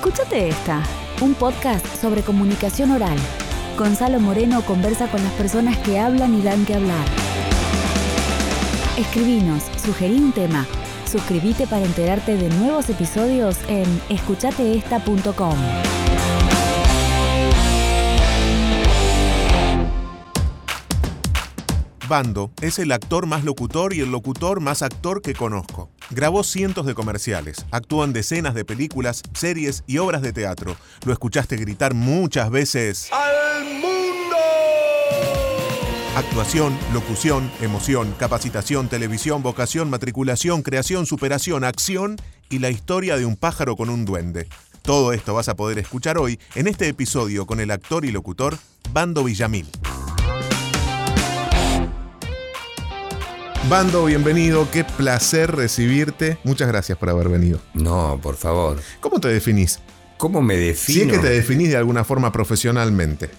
Escúchate esta, un podcast sobre comunicación oral. Gonzalo Moreno conversa con las personas que hablan y dan que hablar. Escribinos, sugerí un tema. Suscríbete para enterarte de nuevos episodios en escuchateesta.com. Bando es el actor más locutor y el locutor más actor que conozco. Grabó cientos de comerciales, actuó en decenas de películas, series y obras de teatro. Lo escuchaste gritar muchas veces. ¡Al mundo! Actuación, locución, emoción, capacitación, televisión, vocación, matriculación, creación, superación, acción y la historia de un pájaro con un duende. Todo esto vas a poder escuchar hoy en este episodio con el actor y locutor Bando Villamil. Bando, bienvenido, qué placer recibirte. Muchas gracias por haber venido. No, por favor. ¿Cómo te definís? ¿Cómo me defino? Si es que te definís de alguna forma profesionalmente.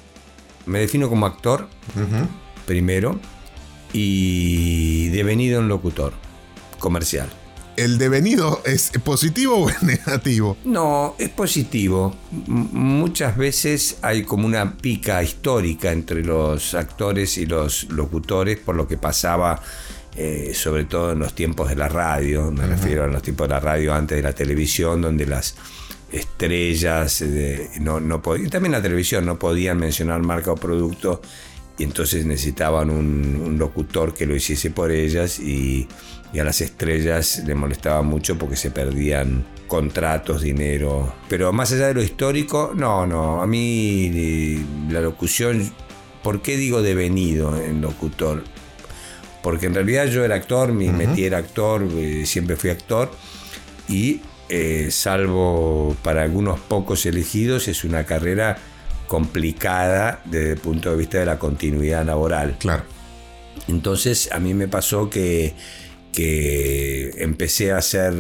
Me defino como actor, primero, y devenido en locutor comercial. ¿El devenido es positivo o es negativo? No, es positivo. M- muchas veces hay como una pica histórica entre los actores y los locutores por lo que pasaba, eh, sobre todo en los tiempos de la radio. Me refiero a los tiempos de la radio antes de la televisión, donde las estrellas eh, de- no, no podían, también la televisión no podían mencionar marca o producto y entonces necesitaban un, un locutor que lo hiciese por ellas y, y a las estrellas le molestaba mucho porque se perdían contratos, dinero. Pero más allá de lo histórico, no, no, a mí eh, la locución, ¿por qué digo devenido en locutor? Porque en realidad yo era actor, me metí era actor, eh, siempre fui actor y eh, salvo para algunos pocos elegidos es una carrera complicada desde el punto de vista de la continuidad laboral. Claro. Entonces a mí me pasó que, que empecé a hacer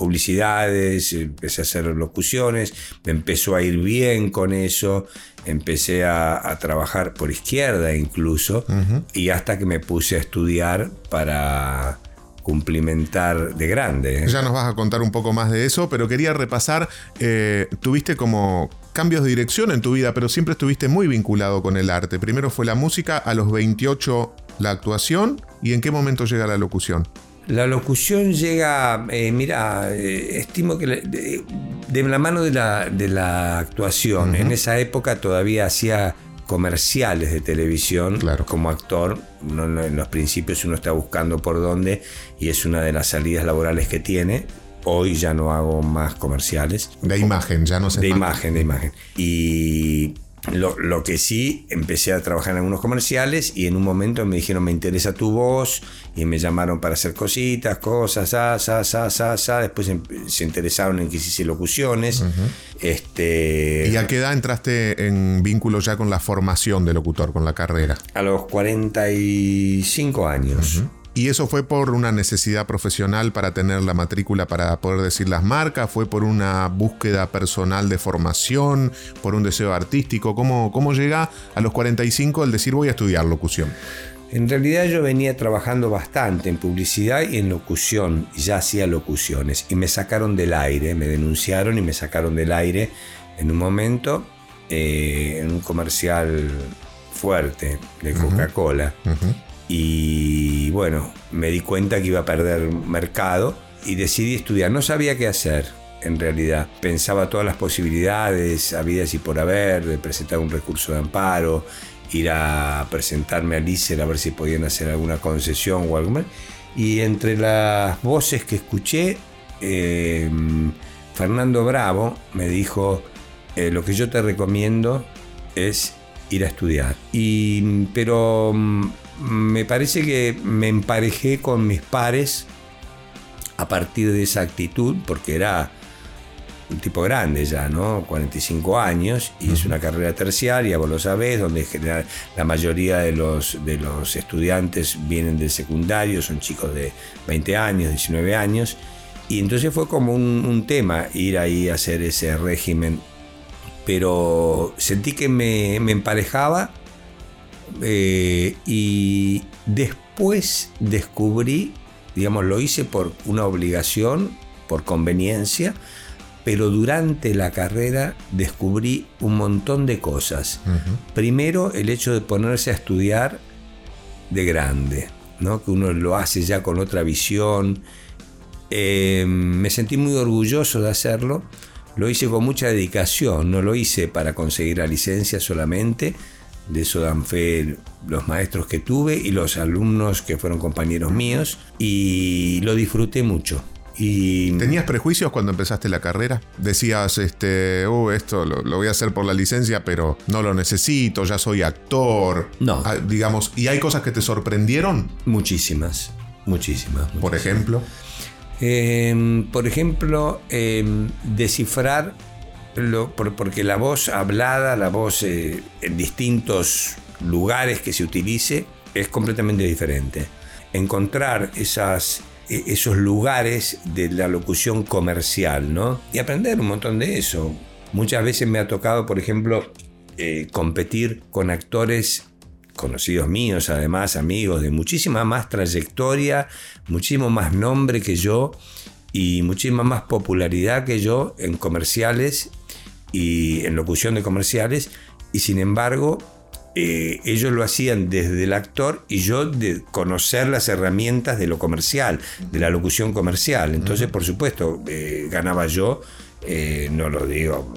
publicidades, empecé a hacer locuciones, me empezó a ir bien con eso, empecé a, a trabajar por izquierda incluso, y hasta que me puse a estudiar para cumplimentar de grande. ¿eh? Ya nos vas a contar un poco más de eso, pero quería repasar, eh, tuviste como cambios de dirección en tu vida, pero siempre estuviste muy vinculado con el arte. Primero fue la música, a los 28 la actuación, ¿y en qué momento llega la locución? La locución llega, eh, mira, eh, estimo que le- de, de la mano de la, de la actuación. En esa época todavía hacía comerciales de televisión Claro. como actor. En los principios uno está buscando por dónde y es una de las salidas laborales que tiene. Hoy ya no hago más comerciales. De imagen, ya no sé. De imagen, de imagen. Y lo, lo que sí, empecé a trabajar en algunos comerciales y en un momento me dijeron, me interesa tu voz y me llamaron para hacer cositas, cosas, sa, sa, sa. Después em- se interesaron en que hiciese locuciones. este, ¿Y a qué edad entraste en vínculo ya con la formación de locutor, con la carrera? a los 45 años. ¿Y eso fue por una necesidad profesional para tener la matrícula para poder decir las marcas? ¿Fue por una búsqueda personal de formación? ¿Por un deseo artístico? ¿Cómo, cómo llega a los 45 el decir voy a estudiar locución? En realidad yo venía trabajando bastante en publicidad y en locución, ya hacía locuciones, y me sacaron del aire, me denunciaron y me sacaron del aire en un momento, eh, en un comercial fuerte de Coca-Cola. Y bueno, me di cuenta que iba a perder mercado y decidí estudiar. No sabía qué hacer, en realidad. Pensaba todas las posibilidades, habidas y por haber, de presentar un recurso de amparo, ir a presentarme a LICER a ver si podían hacer alguna concesión o algo más. Y entre las voces que escuché, eh, Fernando Bravo me dijo, eh, lo que yo te recomiendo es ir a estudiar. Y, pero mm, me parece que me emparejé con mis pares a partir de esa actitud, porque era un tipo grande ya, ¿no? 45 años, y es una carrera terciaria, vos lo sabés, donde en general la mayoría de los, de los estudiantes vienen del secundario, son chicos de 20 años, 19 años, y entonces fue como un, un tema ir ahí a hacer ese régimen, pero sentí que me, me emparejaba eh, y después descubrí, digamos, lo hice por una obligación, por conveniencia, pero durante la carrera descubrí un montón de cosas. Primero, el hecho de ponerse a estudiar de grande, ¿no? que uno lo hace ya con otra visión. Eh, me sentí muy orgulloso de hacerlo. Lo hice con mucha dedicación, no lo hice para conseguir la licencia solamente. De eso dan fe los maestros que tuve y los alumnos que fueron compañeros míos. Y lo disfruté mucho. ¿Tenías prejuicios cuando empezaste la carrera? Decías, este, uh, esto lo, voy a hacer por la licencia, pero no lo necesito, ya soy actor. No. Ah, digamos, ¿y hay cosas que te sorprendieron? Muchísimas, muchísimas. Por ejemplo. Em, por ejemplo, em, descifrar, porque la voz hablada, la voz eh, en distintos lugares que se utilice, es completamente diferente. Encontrar e, esos lugares de la locución comercial, ¿no? Y aprender un montón de eso. Muchas veces me ha tocado, por ejemplo, eh, competir con actores conocidos míos, además amigos de muchísima más trayectoria, muchísimo más nombre que yo y muchísima más popularidad que yo en comerciales y en locución de comerciales y sin embargo eh, ellos lo hacían desde el actor y yo de conocer las herramientas de lo comercial, de la locución comercial. Entonces, por supuesto, eh, ganaba yo, eh, no lo digo,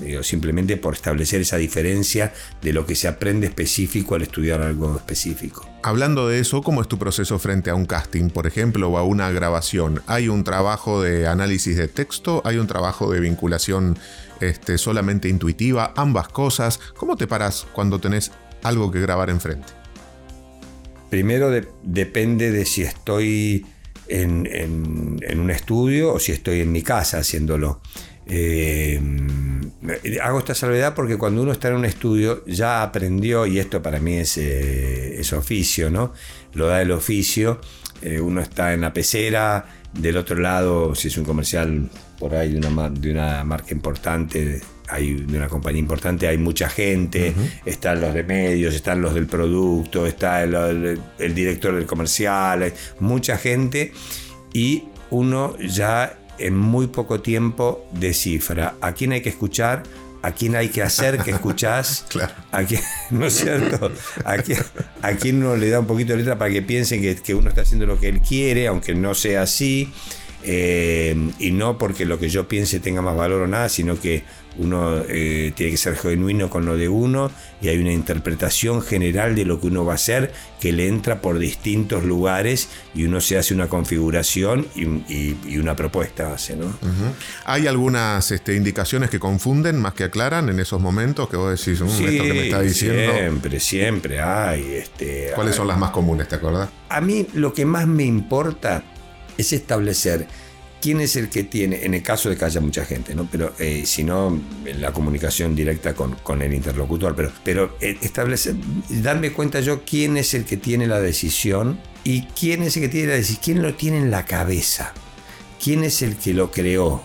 digo, simplemente por establecer esa diferencia de lo que se aprende específico al estudiar algo específico. Hablando de eso, ¿cómo es tu proceso frente a un casting, por ejemplo, o a una grabación? ¿Hay un trabajo de análisis de texto? ¿Hay un trabajo de vinculación este, solamente intuitiva, ambas cosas. ¿Cómo te paras cuando tenés algo que grabar enfrente? Primero depende de si estoy en, un estudio o si estoy en mi casa haciéndolo. Eh, hago esta salvedad porque cuando uno está en un estudio ya aprendió, y esto para mí es, eh, oficio, ¿no? Lo da el oficio. Eh, uno está en la pecera, del otro lado, si es un comercial por ahí de una, de una marca importante, hay de una compañía importante, hay mucha gente, están los de medios, están los del producto, está el, director del comercial, mucha gente y uno ya en muy poco tiempo descifra a quién hay que escuchar, a quién hay que hacer que escuchás, a quién, ¿no es cierto? A quién, uno le da un poquito de letra para que piensen que, que uno está haciendo lo que él quiere, aunque no sea así. Eh, y no porque lo que yo piense tenga más valor o nada, sino que uno eh, tiene que ser genuino con lo de uno y hay una interpretación general de lo que uno va a hacer que le entra por distintos lugares y uno se hace una configuración y, una propuesta hace. ¿no? ¿Hay algunas este, indicaciones que confunden más que aclaran en esos momentos que vos decís, mm, esto que me está diciendo? Siempre, siempre hay. Este, ¿Cuáles son las más comunes, te acordás? A mí lo que más me importa es establecer quién es el que tiene, en el caso de que haya mucha gente, ¿no? Pero eh, si no, la comunicación directa con, el interlocutor, pero, pero eh, establecer, darme cuenta yo quién es el que tiene la decisión y quién es el que tiene la decisión, quién lo tiene en la cabeza, quién es el que lo creó,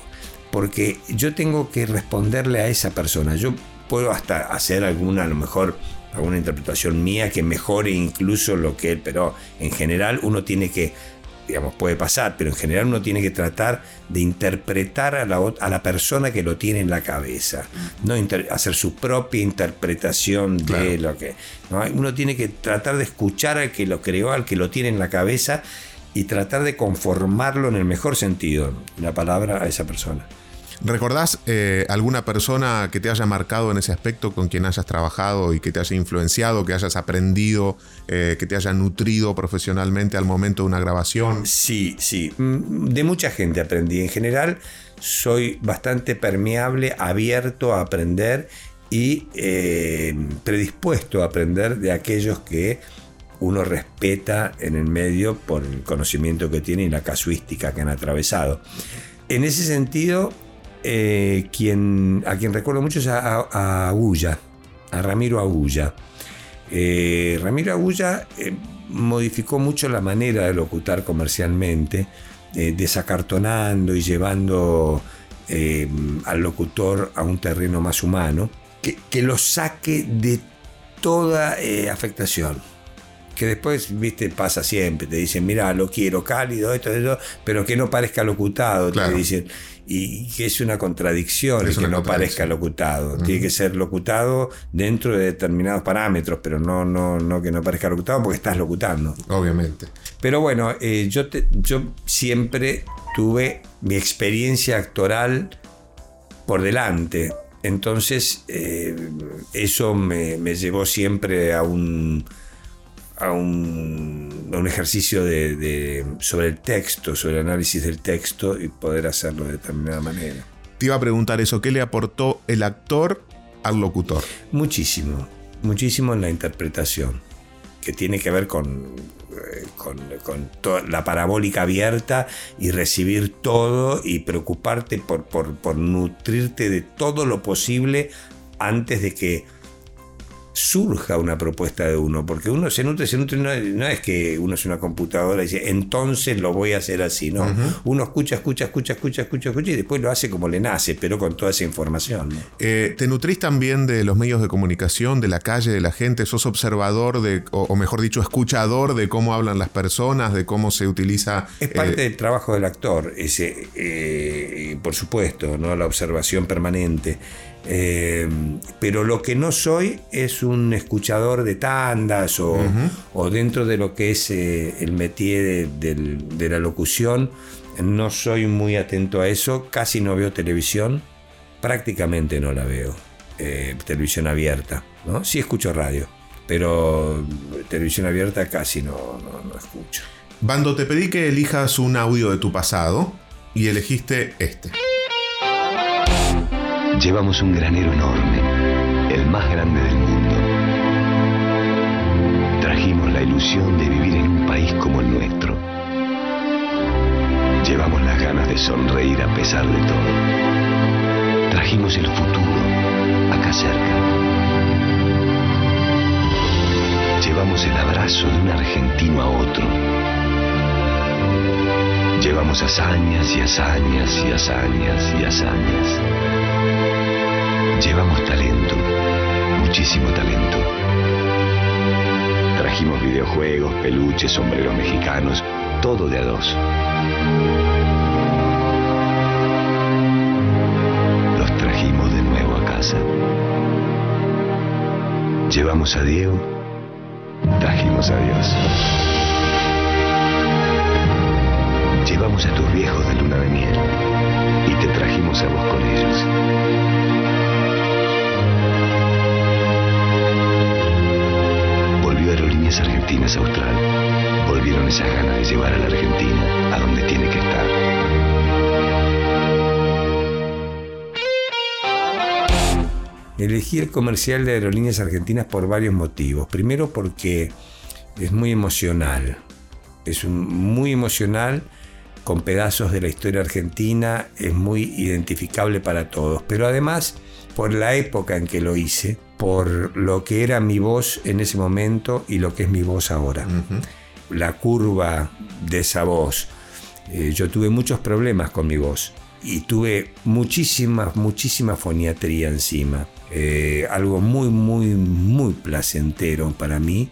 porque yo tengo que responderle a esa persona. Yo puedo hasta hacer alguna, a lo mejor, alguna interpretación mía que mejore incluso lo que él, pero en general uno tiene que digamos, puede pasar, pero en general uno tiene que tratar de interpretar a la, a la persona que lo tiene en la cabeza, no hacer su propia interpretación de lo que... Uno tiene que tratar de escuchar al que lo creó, al que lo tiene en la cabeza y tratar de conformarlo en el mejor sentido, la palabra a esa persona. ¿Recordás eh, alguna persona que te haya marcado en ese aspecto, con quien hayas trabajado y que te haya influenciado, que hayas aprendido, eh, que te haya nutrido profesionalmente al momento de una grabación? Sí, sí. Mm, de mucha gente aprendí. En general, soy bastante permeable, abierto a aprender y eh, predispuesto a aprender de aquellos que uno respeta en el medio por el conocimiento que tiene y la casuística que han atravesado. En ese sentido, eh, quien, a quien recuerdo mucho es a, Agulla, a Ramiro Agulla. Eh, Ramiro Agulla eh, modificó mucho la manera de locutar comercialmente, desacartonando y llevando al locutor a un terreno más humano, que, que lo saque de toda afectación que después, viste, pasa siempre. Te dicen, mira, lo quiero cálido, esto, esto, pero que no parezca locutado. Te dicen, y que es una contradicción que no parezca locutado. Tiene que ser locutado dentro de determinados parámetros, pero no, no, no que no parezca locutado porque estás locutando. Obviamente. Pero bueno, eh, yo, yo siempre tuve mi experiencia actoral por delante. Entonces, eh, eso me, llevó siempre a un, a un, ejercicio de, sobre el texto, sobre el análisis del texto y poder hacerlo de determinada manera. Te iba a preguntar eso, ¿qué le aportó el actor al locutor? Muchísimo, muchísimo en la interpretación, que tiene que ver con, eh, con, toda la parabólica abierta y recibir todo y preocuparte por, por, por nutrirte de todo lo posible antes de que surja una propuesta de uno, porque uno se nutre, se nutre, no, es que uno es una computadora y dice, entonces lo voy a hacer así, no. Uno escucha, escucha, escucha, escucha, escucha, escucha y después lo hace como le nace, pero con toda esa información. Eh, ¿Te nutrís también de los medios de comunicación, de la calle, de la gente? ¿Sos observador de, o, mejor dicho, escuchador de cómo hablan las personas, de cómo se utiliza? Es parte eh, del trabajo del actor, ese, eh, por supuesto, ¿no? la observación permanente. Eh, pero lo que no soy es un escuchador de tandas o, dentro de lo que es eh, el métier de, la locución, no soy muy atento a eso, casi no veo televisión, prácticamente no la veo, eh, televisión abierta, ¿no? Sí escucho radio, pero televisión abierta casi no, no, no escucho. Bando, te pedí que elijas un audio de tu pasado y elegiste este. Llevamos un granero enorme, el más grande del mundo. Trajimos la ilusión de vivir en un país como el nuestro. Llevamos las ganas de sonreír a pesar de todo. Trajimos el futuro acá cerca. Llevamos el abrazo de un argentino a otro. Llevamos hazañas y hazañas y hazañas y hazañas. Llevamos talento, muchísimo talento. Trajimos videojuegos, peluches, sombreros mexicanos, todo de a dos. Los trajimos de nuevo a casa. Llevamos a Diego, trajimos a Dios. Llevamos a tus viejos de luna de miel con ellos. Argentinas Austral. Volvieron esas ganas de llevar a la Argentina a donde tiene que estar. Elegí el comercial de Aerolíneas Argentinas por varios motivos. Primero porque es muy emocional. Es muy emocional con pedazos de la historia argentina, es muy identificable para todos. Pero además, por la época en que lo hice, por lo que era mi voz en ese momento y lo que es mi voz ahora. La curva de esa voz. Eh, yo tuve muchos problemas con mi voz y tuve muchísima, muchísima foniatría encima. Eh, algo muy, muy, muy placentero para mí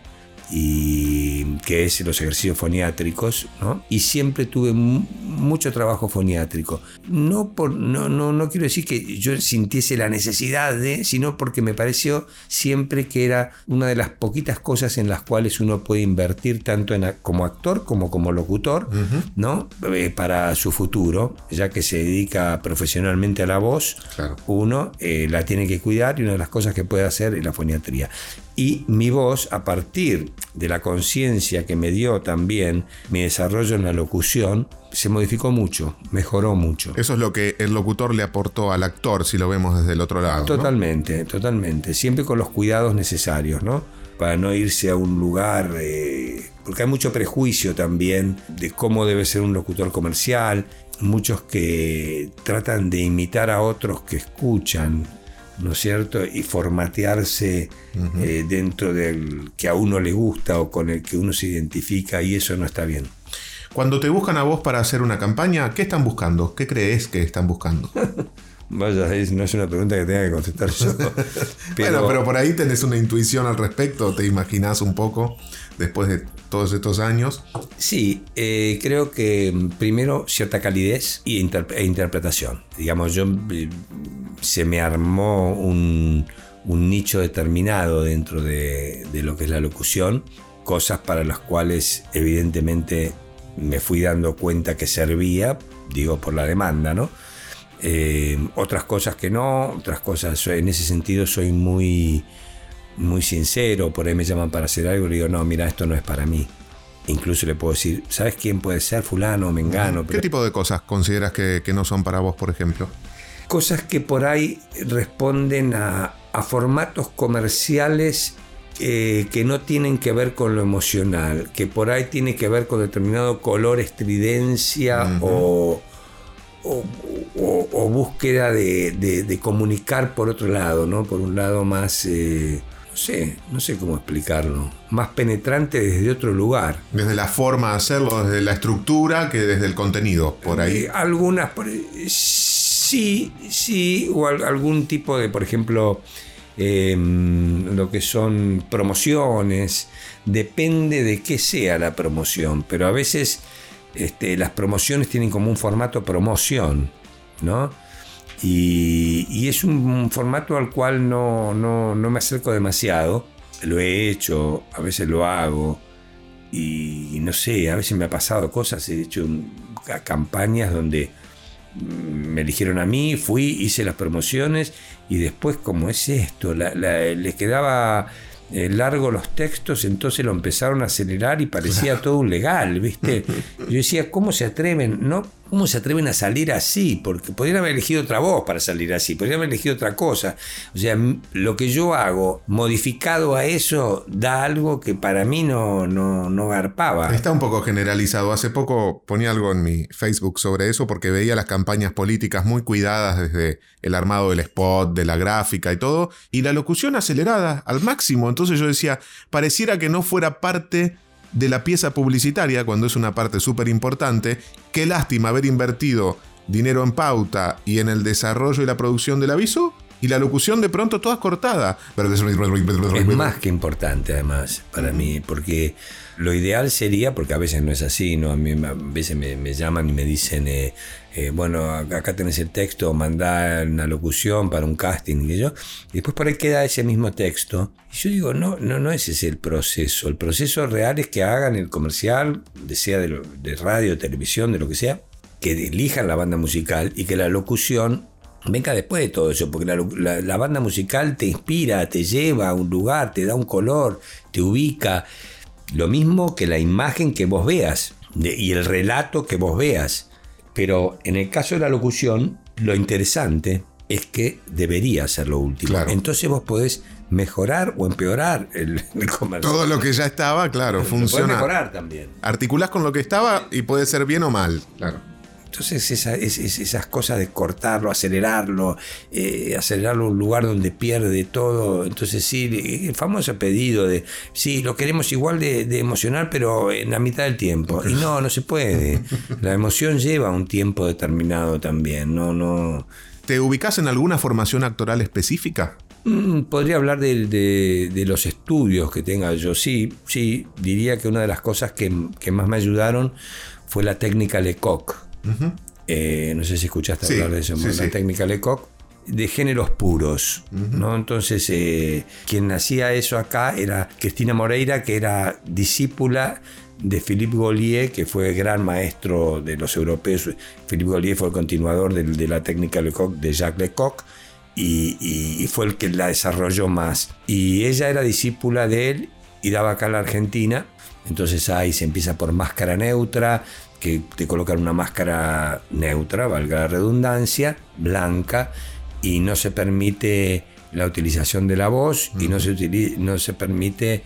y que es los ejercicios foniátricos, ¿no? Y siempre tuve mucho trabajo foniátrico. No, por, no, no, no quiero decir que yo sintiese la necesidad de, sino porque me pareció siempre que era una de las poquitas cosas en las cuales uno puede invertir tanto en, como actor como como locutor, ¿no? Eh, para su futuro, ya que se dedica profesionalmente a la voz, uno eh, la tiene que cuidar y una de las cosas que puede hacer es la foniatría. Y mi voz, a partir de la conciencia que me dio también mi desarrollo en la locución, se modificó mucho, mejoró mucho. Eso es lo que el locutor le aportó al actor, si lo vemos desde el otro lado. Totalmente, totalmente. Siempre con los cuidados necesarios, ¿no? Para no irse a un lugar. Eh, porque hay mucho prejuicio también de cómo debe ser un locutor comercial. Muchos que tratan de imitar a otros que escuchan ¿no es cierto? Y formatearse eh, dentro del que a uno le gusta o con el que uno se identifica y eso no está bien. Cuando te buscan a vos para hacer una campaña, ¿qué están buscando? ¿Qué crees que están buscando? Vaya, no es una pregunta que tenga que contestar yo. pero... Bueno, pero por ahí tenés una intuición al respecto, te imaginás un poco después de todos estos años? Sí, eh, creo que mm, primero cierta calidez e interpretación. Digamos, yo eh, se me armó un, nicho determinado dentro de, lo que es la locución, cosas para las cuales evidentemente me fui dando cuenta que servía, digo por la demanda, ¿no? Eh, otras cosas que no, otras cosas, en ese sentido soy muy, muy sincero, por ahí me llaman para hacer algo y le digo, no, mira, esto no es para mí. Incluso le puedo decir, ¿sabes quién puede ser? Fulano, Mengano. ¿Qué Pero tipo de cosas consideras que, que no son para vos, por ejemplo? cosas que por ahí responden a, a formatos comerciales eh, que no tienen que ver con lo emocional, que por ahí tiene que ver con determinado color, estridencia o, o- o- o búsqueda de, de- de comunicar por otro lado, ¿no? Por un lado más, eh, sé, no sé cómo explicarlo, más penetrante desde otro lugar. Desde la forma de hacerlo, desde la estructura, que desde el contenido, por ahí. Eh, algunas, sí, sí, o al- algún tipo de, por ejemplo, em, lo que son promociones, depende de qué sea la promoción, pero a veces este, las promociones tienen como un formato promoción, ¿no? Y, y es un, formato al cual no, no, no me acerco demasiado, lo he hecho, a veces lo hago, y no sé, a veces me ha pasado cosas, he hecho campañas donde mm, me eligieron a mí, fui, hice las promociones y después como es esto, La- la- les quedaba eh, largo los textos, entonces lo empezaron a acelerar y parecía todo un legal, ¿viste? Yo decía, ¿cómo se atreven? No, ¿cómo se atreven a salir así? Porque podrían haber elegido otra voz para salir así, podrían haber elegido otra cosa. O sea, lo que yo hago, modificado a eso, da algo que para mí no, no, no garpaba. Está un poco generalizado. Hace poco ponía algo en mi Facebook sobre eso porque veía las campañas políticas muy cuidadas desde el armado del spot, de la gráfica y todo, y la locución acelerada al máximo. Entonces yo decía, pareciera que no fuera parte de la pieza publicitaria cuando es una parte súper importante. Qué lástima haber invertido dinero en pauta y en el desarrollo y la producción del aviso. Y la locución de pronto toda cortada. Es más que importante además para mí, porque lo ideal sería, porque a veces no es así, ¿no? A mí a veces me, me llaman y me dicen, eh, eh, bueno, acá tenés el texto, mandá una locución para un casting, y yo, y después por ahí queda ese mismo texto. Y yo digo, no, no, no ese es el proceso. El proceso real es que hagan el comercial, sea de, de radio, televisión, de lo que sea, que elijan la banda musical y que la locución venga después de todo eso, porque la, la- la banda musical te inspira, te lleva a un lugar, te da un color, te ubica. Lo mismo que la imagen que vos veas de- y el relato que vos veas. Pero en el caso de la locución, lo interesante es que debería ser lo último. Claro. Entonces vos podés mejorar o empeorar el, el comercio. Todo lo que ya estaba, claro, funciona. mejorar también. Articulás con lo que estaba y puede ser bien o mal. Claro. Entonces esa- es- es- esas cosas de cortarlo, acelerarlo, eh, acelerarlo a un lugar donde pierde todo. Entonces sí, el famoso pedido de, sí, lo queremos igual de, de emocional, pero en la mitad del tiempo. Y no, no se puede. La emoción lleva un tiempo determinado también. No, no. ¿Te ubicás en alguna formación actoral específica? Mm, Podría hablar de, de- de los estudios que tenga yo. Sí, sí, diría que una de las cosas que, que más me ayudaron fue la técnica Lecoq. Eh, no sé si escuchaste Sí, hablar de eso, sí, la técnica Lecoq de géneros puros, ¿no? Entonces, eh, quien hacía eso acá era Cristina Moreira, que era discípula de Philippe Gaulier, que fue gran maestro de los europeos. Philippe Gaulier fue el continuador de, la técnica Lecoq de Jacques Lecoq y, y- y fue el que la desarrolló más. Y ella era discípula de él y daba acá en la Argentina. Entonces ahí se empieza por máscara neutra, que te colocan una máscara neutra, valga la redundancia, blanca, y no se permite la utilización de la voz y no se, no se permite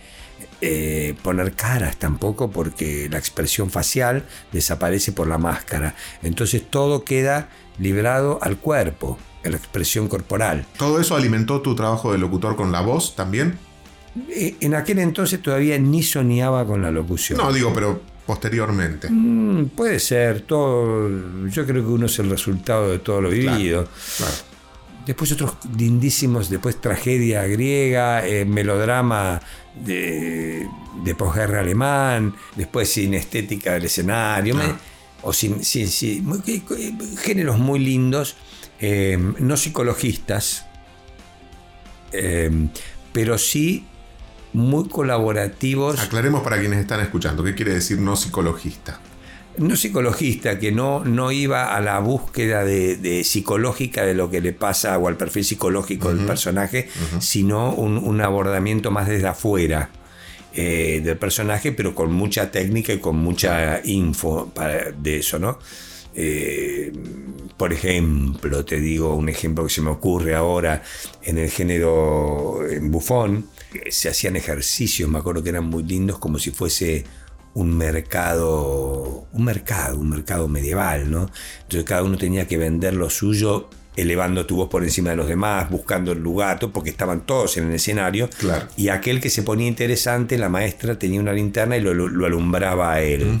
eh, poner caras tampoco porque la expresión facial desaparece por la máscara. Entonces todo queda librado al cuerpo, a la expresión corporal. ¿Todo eso alimentó tu trabajo de locutor con la voz también? Eh, En aquel entonces todavía ni soñaba con la locución. No, digo, pero posteriormente. Mm, puede ser, todo. Yo creo que uno es el resultado de todo lo vivido. Claro. Después otros lindísimos, después tragedia griega, eh, melodrama de, de posguerra alemán, después sin estética del escenario, Ah. o sin, muy- géneros muy lindos, eh, no psicologistas, eh, pero sí muy colaborativos. Aclaremos para quienes están escuchando, ¿qué quiere decir no psicologista? no psicologista, que no, no iba a la búsqueda de, de psicológica de lo que le pasa o al perfil psicológico del personaje, sino un, un abordamiento más desde afuera eh, del personaje, pero con mucha técnica y con mucha info para- de eso, ¿no? Eh, por ejemplo, te digo un ejemplo que se me ocurre ahora en el género en bufón, se hacían ejercicios, me acuerdo que eran muy lindos, como si fuese un mercado, un mercado, un mercado medieval, ¿no? Entonces cada uno tenía que vender lo suyo elevando tu voz por encima de los demás, buscando el lugar, porque estaban todos en el escenario. Claro. Y aquel que se ponía interesante, la maestra tenía una linterna y lo, lo- lo alumbraba a él.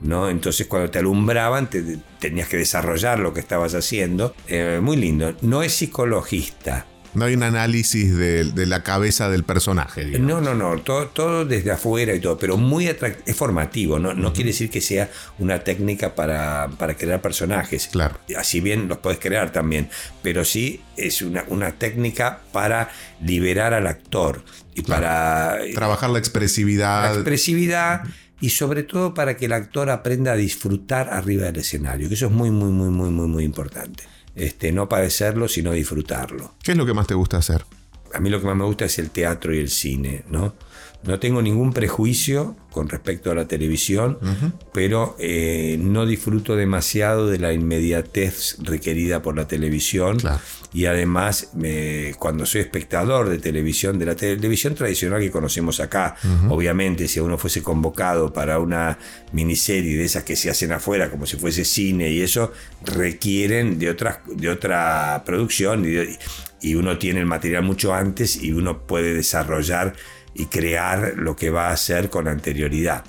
¿no? Entonces cuando te alumbraban te- tenías que desarrollar lo que estabas haciendo. Eh, muy lindo. No es psicologista. No hay un análisis de, de la cabeza del personaje. digamos. No, no, no, todo, todo desde afuera y todo, pero muy es formativo, no, no quiere decir que sea una técnica para, para crear personajes. Claro. Así bien los puedes crear también, pero sí es una, una técnica para liberar al actor y para Trabajar la la expresividad. expresividad y sobre todo para que el actor aprenda a disfrutar arriba del escenario, que eso es muy, muy, muy, muy, muy, muy importante. Este, no padecerlo, sino disfrutarlo. ¿Qué es lo que más te gusta hacer? A mí lo que más me gusta es el teatro y el cine, ¿no? No tengo ningún prejuicio con respecto a la televisión, pero eh, no disfruto demasiado de la inmediatez requerida por la televisión. Claro. Y además, cuando soy espectador de televisión, de la televisión tradicional que conocemos acá, obviamente, si uno fuese convocado para una miniserie de esas que se hacen afuera, como si fuese cine y eso, requieren de, otras, de otra producción y, de- y uno tiene el material mucho antes y uno puede desarrollar y crear lo que va a hacer con anterioridad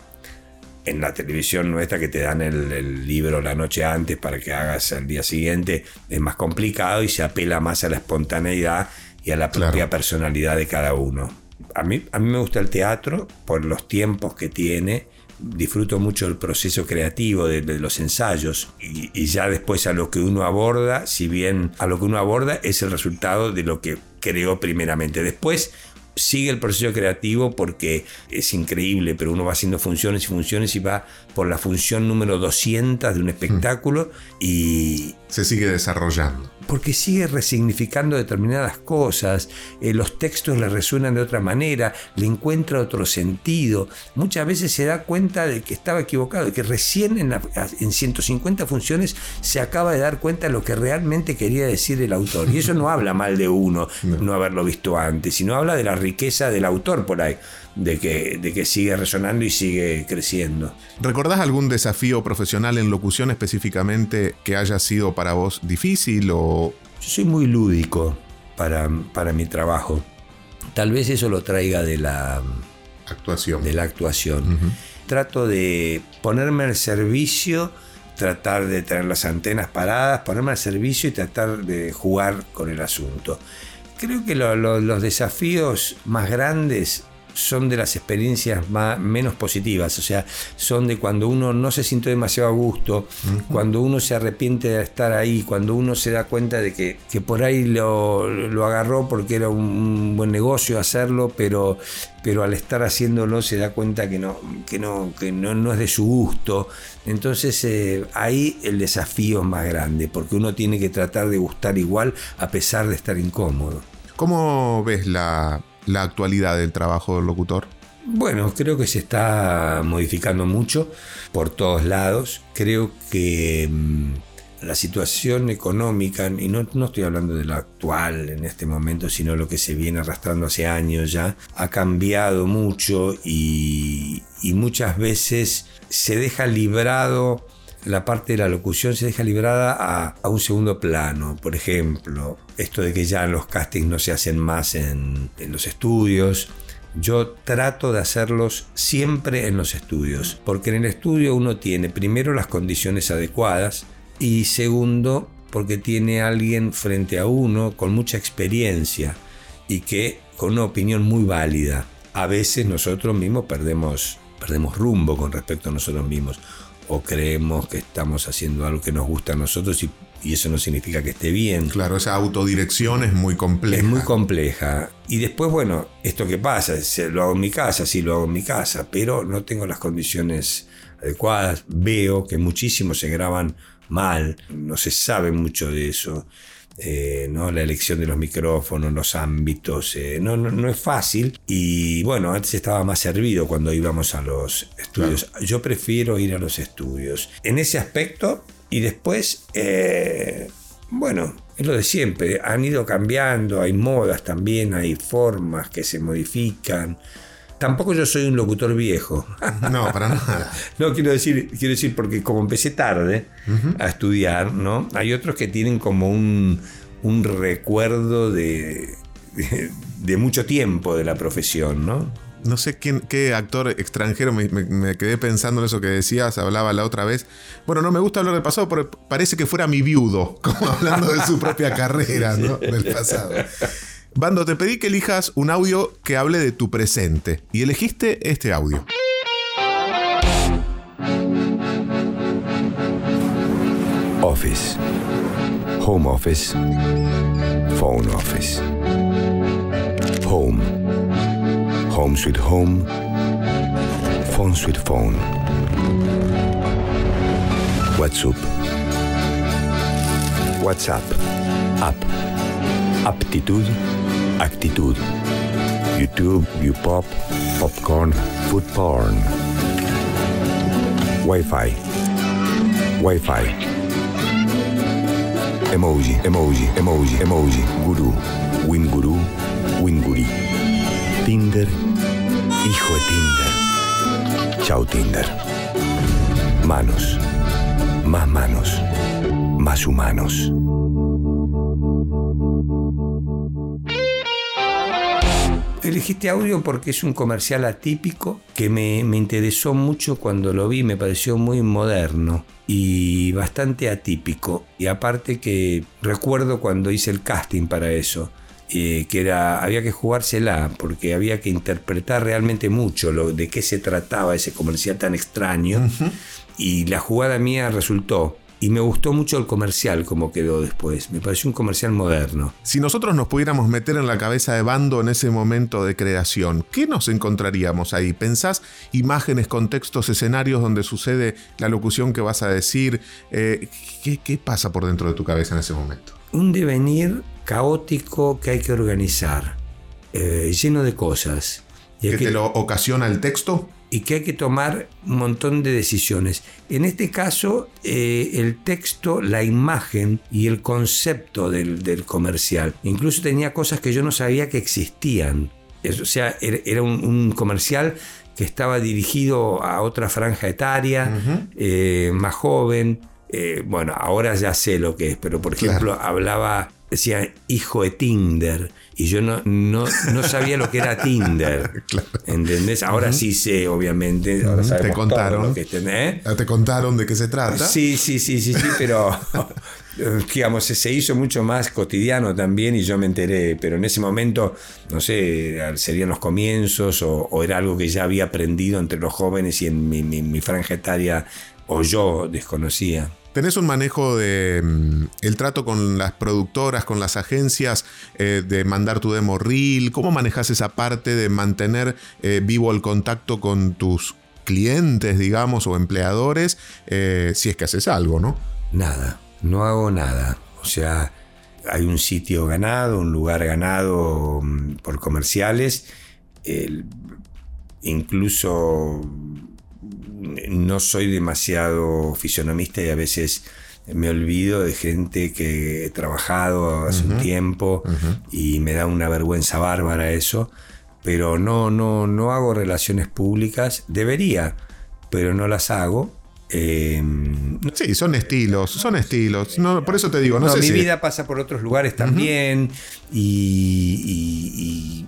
en la televisión nuestra que te dan el, el libro la noche antes para que hagas al día siguiente es más complicado y se apela más a la espontaneidad y a la Claro. propia personalidad de cada uno. A mí, a mí me gusta el teatro por los tiempos que tiene. Disfruto mucho el proceso creativo de, de los ensayos y, y ya después a lo que uno aborda, si bien a lo que uno aborda es el resultado de lo que creó primeramente. Después sigue el proceso creativo porque es increíble, pero uno va haciendo funciones y funciones y va por la función número 200 de un espectáculo y Se sigue desarrollando. Porque sigue resignificando determinadas cosas, eh, los textos le resuenan de otra manera, le encuentra otro sentido, muchas veces se da cuenta de que estaba equivocado, de que recién en, la- en 150 funciones se acaba de dar cuenta de lo que realmente quería decir el autor. Y eso no habla mal de uno, no, haberlo visto antes, sino habla de la riqueza del autor por ahí, de que, de que sigue resonando y sigue creciendo. ¿Recordás algún desafío profesional en locución específicamente que haya sido para vos difícil o Yo soy muy lúdico para, para mi trabajo. Tal vez eso lo traiga de la, actuación? de la actuación. Trato de ponerme al servicio, tratar de tener las antenas paradas, ponerme al servicio y tratar de jugar con el asunto. Creo que lo- lo- los desafíos más grandes son de las experiencias más, menos positivas, o sea, son de cuando uno no se sintió demasiado a gusto, cuando uno se arrepiente de estar ahí, cuando uno se da cuenta de que, que por ahí lo, lo agarró porque era un, un buen negocio hacerlo, pero, pero al estar haciéndolo se da cuenta que no, que no, que no, no es de su gusto. Entonces eh, ahí el desafío es más grande, porque uno tiene que tratar de gustar igual a pesar de estar incómodo. ¿Cómo ves la, la actualidad del trabajo del locutor? Bueno, creo que se está modificando mucho por todos lados. Creo que mm, la situación económica, y no, no estoy hablando de lo actual en este momento, sino lo que se viene arrastrando hace años ya, ha cambiado mucho y, y muchas veces se deja librado la parte de la locución se deja librada a, a un segundo plano. Por ejemplo, esto de que ya los castings no se hacen más en, en los estudios. Yo trato de hacerlos siempre en los estudios, porque en el estudio uno tiene primero las condiciones adecuadas y segundo porque tiene alguien frente a uno con mucha experiencia y que con una opinión muy válida. A veces nosotros mismos perdemos, perdemos rumbo con respecto a nosotros mismos o creemos que estamos haciendo algo que nos gusta a nosotros y, y eso no significa que esté bien. Claro, esa autodirección es muy compleja. Es muy compleja. Y después, bueno, esto que pasa, lo hago en mi casa, sí lo hago en mi casa, pero no tengo las condiciones adecuadas. Veo que muchísimos se graban mal, no se sabe mucho de eso. Eh, ¿no? La elección de los micrófonos, los ámbitos, eh, no, no, no es fácil. Y bueno, antes estaba más servido cuando íbamos a los estudios. Yo prefiero ir a los estudios. En ese aspecto, y después, eh, bueno, es lo de siempre. Han ido cambiando, hay modas también, hay formas que se modifican. Tampoco yo soy un locutor viejo. No, para nada. No, quiero decir, quiero decir porque como empecé tarde a estudiar, ¿no? Hay otros que tienen como un, un recuerdo de, de, de mucho tiempo de la profesión, ¿no? No sé quién, qué actor extranjero, me, me- me quedé pensando en eso que decías, hablaba la otra vez. Bueno, no me gusta hablar del pasado, pero parece que fuera mi viudo, como hablando de su propia carrera, ¿no? Del pasado. Bando, te pedí que elijas un audio que hable de tu presente y elegiste este audio. Office. Home office. Phone office. Home. Home sweet home. Phone sweet phone. WhatsApp. WhatsApp. App. Aptitude. Actitud. YouTube. Upop. Popcorn. Food porn. Wi-Fi. Wi-Fi. Emoji, emoji, emoji, emoji. Guru. Win guru. Winguri. Tinder. Hijo de Tinder. Chao Tinder. Manos. Más manos. Más humanos. Elegí este audio porque es un comercial atípico que me, me interesó mucho cuando lo vi, me pareció muy moderno y bastante atípico. Y aparte que recuerdo cuando hice el casting para eso, eh, que era, había que jugársela porque había que interpretar realmente mucho lo, de qué se trataba ese comercial tan extraño. Y la jugada mía resultó. Y me gustó mucho el comercial como quedó después. Me pareció un comercial moderno. Si nosotros nos pudiéramos meter en la cabeza de Bando en ese momento de creación, ¿qué nos encontraríamos ahí? ¿Pensás imágenes, contextos, escenarios donde sucede la locución que vas a decir? Eh, ¿qué, qué pasa por dentro de tu cabeza en ese momento? un devenir caótico que hay que organizar, eh, lleno de cosas. ¿Que que- te lo ocasiona el texto? Y que hay que tomar un montón de decisiones. En este caso, eh, el texto, la imagen y el concepto del, del comercial. Incluso tenía cosas que yo no sabía que existían. O sea, era, era un, un comercial que estaba dirigido a otra franja etaria, eh, más joven. Eh, bueno, ahora ya sé lo que es, pero por Claro. ejemplo hablaba, decía hijo de Tinder, y yo no, no, no sabía lo que era Tinder. ¿Entendés? Ahora sí sé, obviamente. Ahora te contaron. lo que ¿eh? ¿Ya ¿Te contaron de qué se trata? Sí, sí, sí, sí, sí, pero digamos, se- se hizo mucho más cotidiano también y yo me enteré, pero en ese momento, no sé, serían los comienzos o, o era algo que ya había aprendido entre los jóvenes y en mi, mi- mi franja etaria o yo desconocía. ¿Tenés un manejo de mm, el trato con las productoras, con las agencias, eh, de mandar tu demo reel? ¿Cómo manejas esa parte de mantener eh, vivo el contacto con tus clientes, digamos, o empleadores, eh, si es que haces algo, ¿no? Nada, no hago nada. O sea, hay un sitio ganado, un lugar ganado mm, por comerciales. El- incluso no soy demasiado fisionomista y a veces me olvido de gente que he trabajado hace un tiempo y me da una vergüenza bárbara eso. Pero no, no, no hago relaciones públicas. Debería, pero no las hago. Eh, Sí, son estilos, son estilos. No, por eso te digo, no, no, sé mi si- vida pasa por otros lugares también y, y- y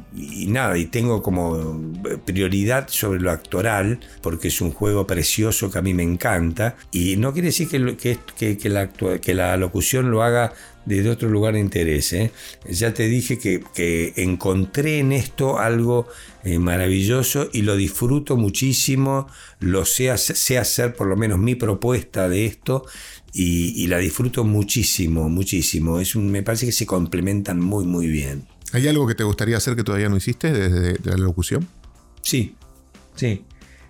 nada, y tengo como prioridad sobre lo actoral, porque es un juego precioso que a mí me encanta, y no quiere decir que, que, que, la, que la locución lo haga desde otro lugar de interés. ¿eh? Ya te dije que, que, encontré en esto algo eh, maravilloso y lo disfruto muchísimo, lo sé, sé, hacer por lo menos mi propuesta de esto y, y la disfruto muchísimo, muchísimo. Es me parece que se complementan muy, muy bien. ¿Hay algo que te gustaría hacer que todavía no hiciste desde la locución? Sí, sí.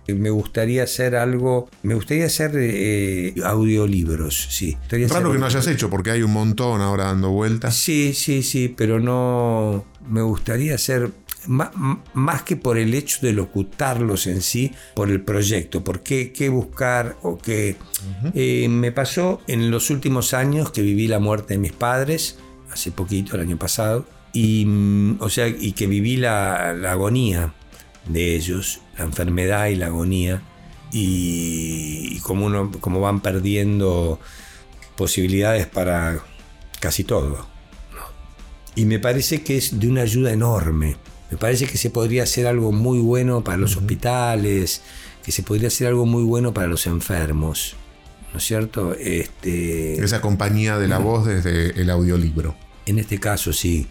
Me gustaría hacer algo, me gustaría hacer eh, audiolibros, sí. Raro que no hayas hecho, porque hay un montón ahora dando vueltas. Sí, sí, sí, pero no, me gustaría hacer más, que por el hecho de locutarlos en sí, por el proyecto, por qué, buscar o qué... Eh, me pasó en los últimos años que viví la muerte de mis padres, hace poquito, el año pasado, y, mm, o sea, y que viví la, agonía de ellos, la enfermedad y la agonía, y, como, uno, como van perdiendo posibilidades para casi todo. Y me parece que es de una ayuda enorme. Me parece que se podría hacer algo muy bueno para los hospitales, que se podría hacer algo muy bueno para los enfermos. ¿No es cierto? Este... Esa compañía de la voz desde el audiolibro. En este caso sí.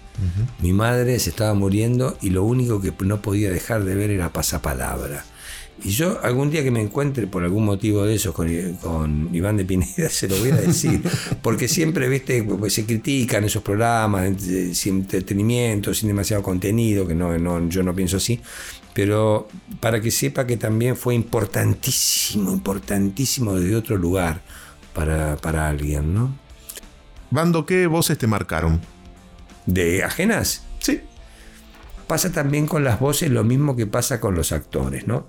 Mi madre se estaba muriendo y lo único que no podía dejar de ver era pasapalabra. Y yo algún día que me encuentre por algún motivo de eso con, Iván de Pineda se lo voy a decir, porque siempre viste pues, se critican esos programas sin entretenimiento, sin demasiado contenido, que no, no, yo no pienso así, pero para que sepa que también fue importantísimo, importantísimo desde otro lugar para, para alguien, ¿no? Bando, ¿qué voces te marcaron? ¿De ajenas? Sí. Pasa también con las voces lo mismo que pasa con los actores, ¿no?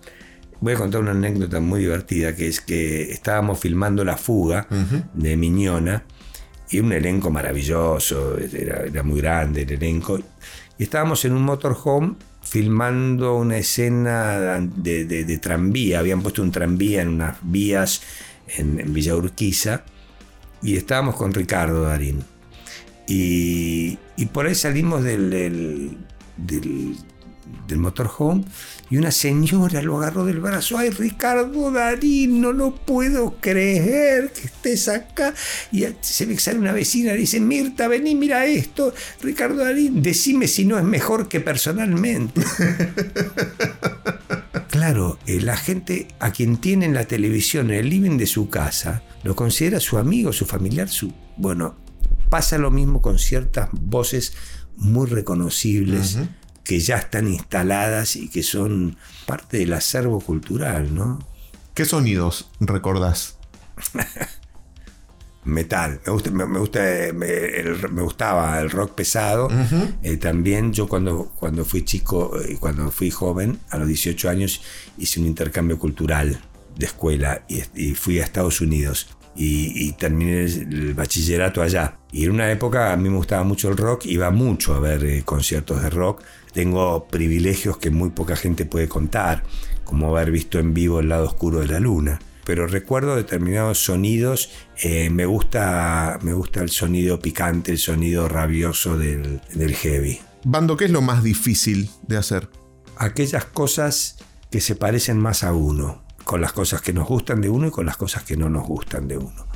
Voy a contar una anécdota muy divertida, que es que estábamos filmando La Fuga de Miñona, y un elenco maravilloso, era, muy grande el elenco, y estábamos en un motorhome filmando una escena de, tranvía, habían puesto un tranvía en unas vías en, en Villa Urquiza, y estábamos con Ricardo Darín. Y, por ahí salimos del, motorhome y una señora lo agarró del brazo. ¡Ay, Ricardo Darín! No lo puedo creer que estés acá. Y se que sale una vecina y dice: Mirta, vení, mira esto. Ricardo Darín, decime si no es mejor que personalmente. claro, eh, la gente a quien tiene en la televisión, el living de su casa, lo considera su amigo, su familiar, su... Bueno, pasa lo mismo con ciertas voces muy reconocibles que ya están instaladas y que son parte del acervo cultural, ¿no? ¿Qué sonidos recordás? metal. Me, gusta, me, gusta, me, gustaba el rock pesado. Eh, también yo cuando, cuando fui chico, y eh, cuando fui joven, a los 18 años, hice un intercambio cultural de escuela y, fui a Estados Unidos. Y, terminé el bachillerato allá. Y en una época a mí me gustaba mucho el rock, iba mucho a ver eh, conciertos de rock. Tengo privilegios que muy poca gente puede contar, como haber visto en vivo el lado oscuro de la luna. Pero recuerdo determinados sonidos, eh, me, gusta, me gusta el sonido picante, el sonido rabioso del, del heavy. Bando, ¿qué es lo más difícil de hacer? Aquellas cosas que se parecen más a uno con las cosas que nos gustan de uno y con las cosas que no nos gustan de uno.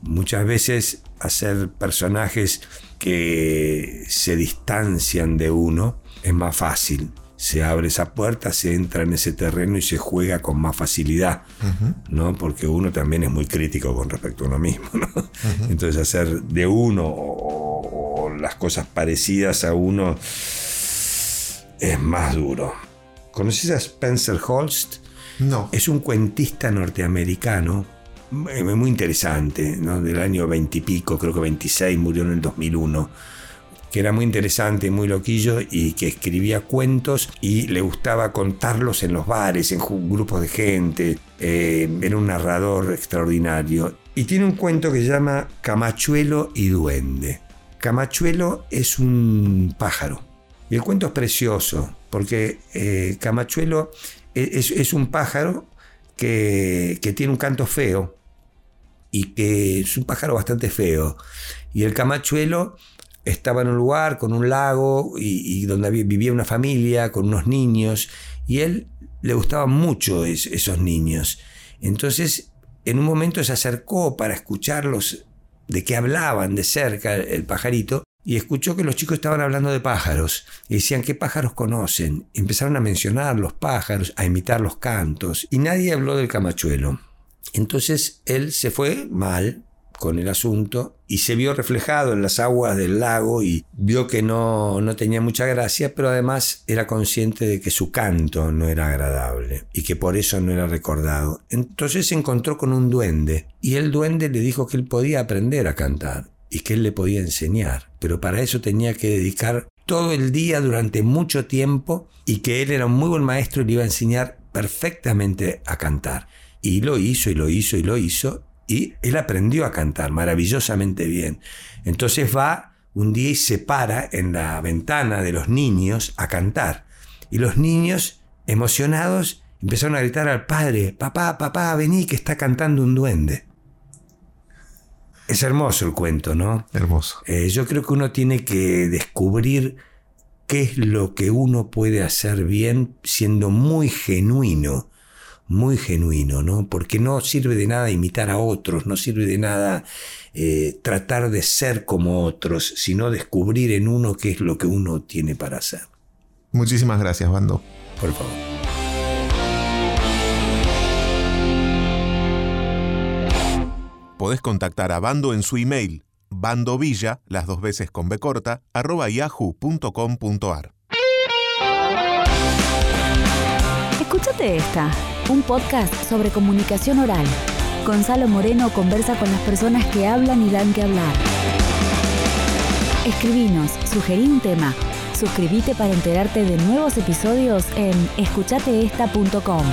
Muchas veces hacer personajes que se distancian de uno es más fácil. Se abre esa puerta, se entra en ese terreno y se juega con más facilidad, ¿no? Porque uno también es muy crítico con respecto a uno mismo, Entonces hacer de uno o las cosas parecidas a uno es más duro. ¿Conoces a Spencer Holst? No. Es un cuentista norteamericano muy interesante, ¿no? del año 20 y pico, creo que 26, murió en el 2001 que era muy interesante, muy loquillo y que escribía cuentos y le gustaba contarlos en los bares, en grupos de gente. Eh, era un narrador extraordinario. Y tiene un cuento que se llama Camachuelo y Duende. Camachuelo es un pájaro. Y el cuento es precioso, porque eh, Camachuelo es, un pájaro que, tiene un canto feo y que es un pájaro bastante feo. Y el camachuelo estaba en un lugar con un lago y, donde vivía una familia con unos niños y él le gustaban mucho esos niños. Entonces, en un momento se acercó para escucharlos de qué hablaban de cerca el pajarito y escuchó que los chicos estaban hablando de pájaros y decían qué pájaros conocen. empezaron a mencionar los pájaros, a imitar los cantos y nadie habló del camachuelo. Entonces él se fue mal con el asunto y se vio reflejado en las aguas del lago y vio que no, no tenía mucha gracia, pero además era consciente de que su canto no era agradable y que por eso no era recordado. Entonces se encontró con un duende y el duende le dijo que él podía aprender a cantar y que él le podía enseñar, pero para eso tenía que dedicar todo el día durante mucho tiempo y que él era un muy buen maestro y le iba a enseñar perfectamente a cantar. Y lo hizo y lo hizo y lo hizo y él aprendió a cantar maravillosamente bien. Entonces va un día y se para en la ventana de los niños a cantar. Y los niños, emocionados, empezaron a gritar al padre, papá, papá, vení que está cantando un duende. Es hermoso el cuento, ¿no? Hermoso. Eh, yo creo que uno tiene que descubrir qué es lo que uno puede hacer bien siendo muy genuino muy genuino, ¿no? Porque no sirve de nada imitar a otros, no sirve de nada eh, tratar de ser como otros, sino descubrir en uno qué es lo que uno tiene para hacer. Muchísimas gracias, Bando. Por favor. Podés contactar a Bando en su email, bandovilla, las dos veces con B corta, arroba yahoo.com.ar. Escúchate esta un podcast sobre comunicación oral. Gonzalo Moreno conversa con las personas que hablan y dan que hablar. Escribinos, sugerí un tema. Suscríbete para enterarte de nuevos episodios en escuchateesta.com.